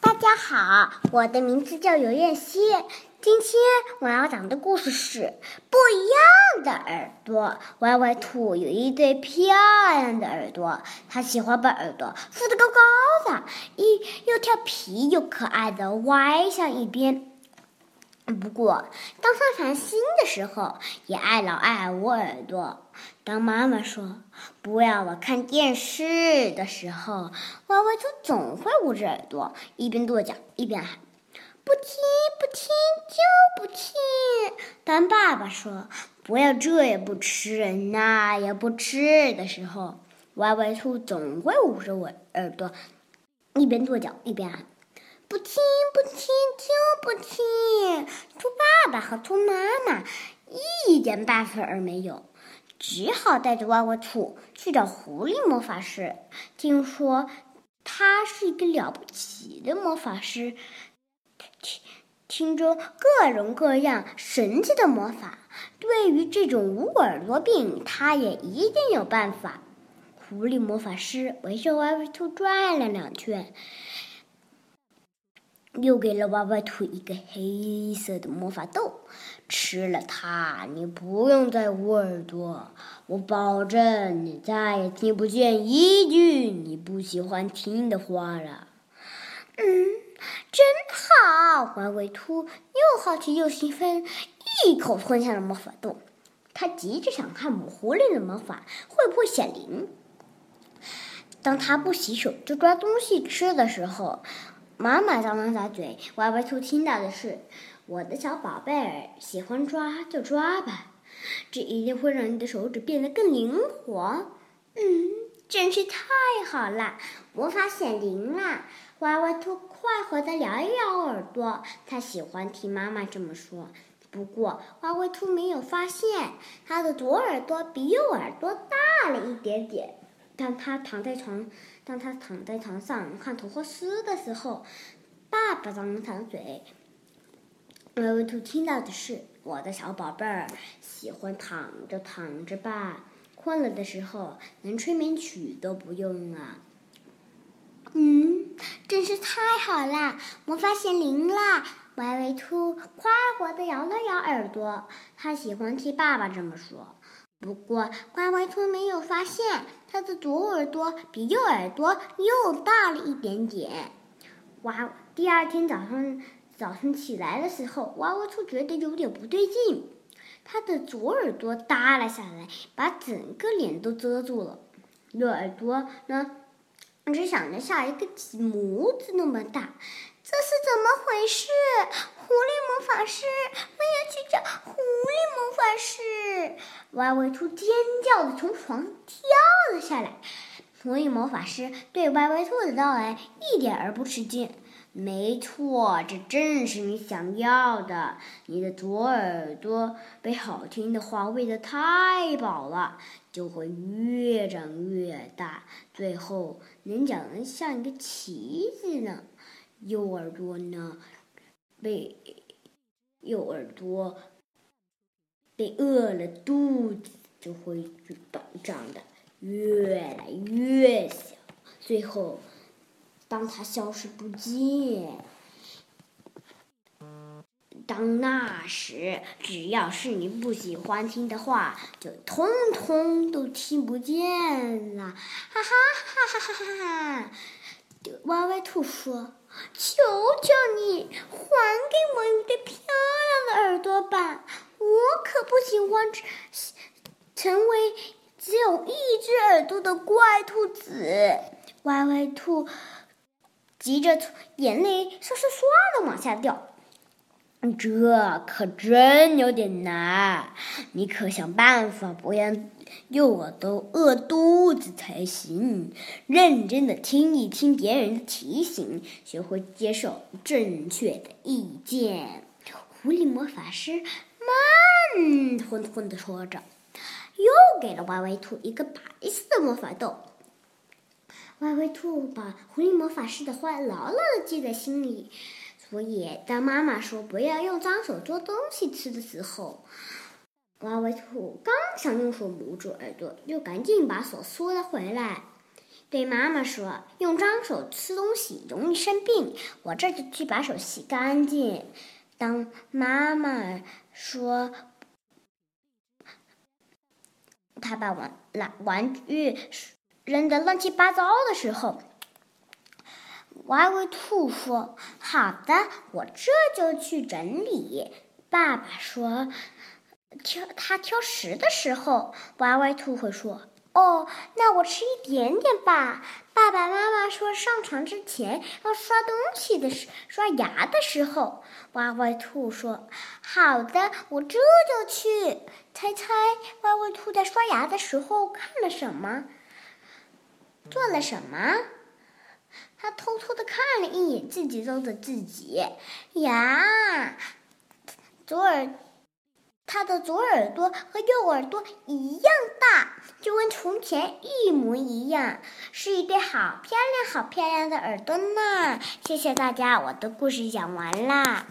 大家好，我的名字叫尤燕希。今天我要讲的故事是《不一样的耳朵》。歪歪兔有一对漂亮的耳朵，它喜欢把耳朵竖得高高的，一又调皮又可爱的歪向一边。不过，当他烦心的时候，也爱老爱捂耳朵。当妈妈说“不要我看电视”的时候，歪歪兔总会捂着耳朵，一边跺脚一边喊：“不听，不听，就不听。”当爸爸说“不要这也不吃，那也不吃”的时候，歪歪兔总会捂着我耳朵，一边跺脚一边喊。不听不听就不听，兔爸爸和兔妈妈一点办法儿没有，只好带着歪歪兔去找狐狸魔法师。听说他是一个了不起的魔法师，听听着各种各样神奇的魔法。对于这种捂耳朵病，他也一定有办法。狐狸魔法师围着歪歪兔转了两圈。又给了歪歪兔一个黑色的魔法豆，吃了它，你不用再捂耳朵，我保证你再也听不见一句你不喜欢听的话了。嗯，真好！歪歪兔又好奇又兴奋，一口吞下了魔法豆。他急着想看母狐狸的魔法会不会显灵。当他不洗手就抓东西吃的时候。妈妈张了张嘴，歪歪兔听到的是：“我的小宝贝儿，喜欢抓就抓吧，这一定会让你的手指变得更灵活。”嗯，真是太好了，魔法显灵了！歪歪兔快活地摇一摇耳朵，它喜欢听妈妈这么说。不过，歪歪兔没有发现，它的左耳朵比右耳朵大了一点点。当他躺在床，当他躺在床上看图画书的时候，爸爸张了张嘴。歪歪兔听到的是：“我的小宝贝儿，喜欢躺着躺着吧，困了的时候连催眠曲都不用啊。”嗯，真是太好啦！魔法显灵啦！歪歪兔快活的摇了摇耳朵，他喜欢听爸爸这么说。不过，歪歪兔没有发现，它的左耳朵比右耳朵又大了一点点。哇！第二天早上，早上起来的时候，歪歪兔觉得有点不对劲，它的左耳朵耷了下来，把整个脸都遮住了。右耳朵呢，只长得像一个拇指那么大。这是怎么回事？狐狸魔法师，我要去找狐狸魔法师！歪歪兔尖叫着从床跳了下来。所以魔法师对歪歪兔的到来一点儿不吃惊。没错，这正是你想要的。你的左耳朵被好听的话喂得太饱了，就会越长越大，最后能长得像一个旗子呢。右耳朵呢，被右耳朵被饿了，肚子就会膨胀的越来越小。最后，当它消失不见，当那时，只要是你不喜欢听的话，就通通都听不见了。哈哈哈哈哈哈哈！歪歪兔说。求求你，还给我一对漂亮的耳朵吧！我可不喜欢成为只有一只耳朵的怪兔子。歪歪兔急着，眼泪唰唰唰的往下掉。这可真有点难，你可想办法不让右耳朵饿肚子才行。认真的听一听别人的提醒，学会接受正确的意见。狐狸魔法师慢吞吞的说着，又给了歪歪兔一个白色的魔法豆。歪歪兔把狐狸魔法师的话牢牢的记在心里。所以，当妈妈说不要用脏手做东西吃的时候，歪歪兔刚想用手捂住耳朵，又赶紧把手缩了回来。对妈妈说：“用脏手吃东西容易生病，我这就去把手洗干净。”当妈妈说他把玩玩玩具扔的乱七八糟的时候，歪歪兔说：“好的，我这就去整理。”爸爸说：“挑他挑食的时候，歪歪兔会说：‘哦，那我吃一点点吧。’爸爸妈妈说上床之前要刷东西的时刷牙的时候，歪歪兔说：‘好的，我这就去。’猜猜歪歪兔在刷牙的时候看了什么？做了什么？他偷偷的看了一眼自己中的自己呀。左耳，他的左耳朵和右耳朵一样大，从前一模一样，是一对好漂亮、好漂亮的耳朵呢。谢谢大家，我的故事讲完啦。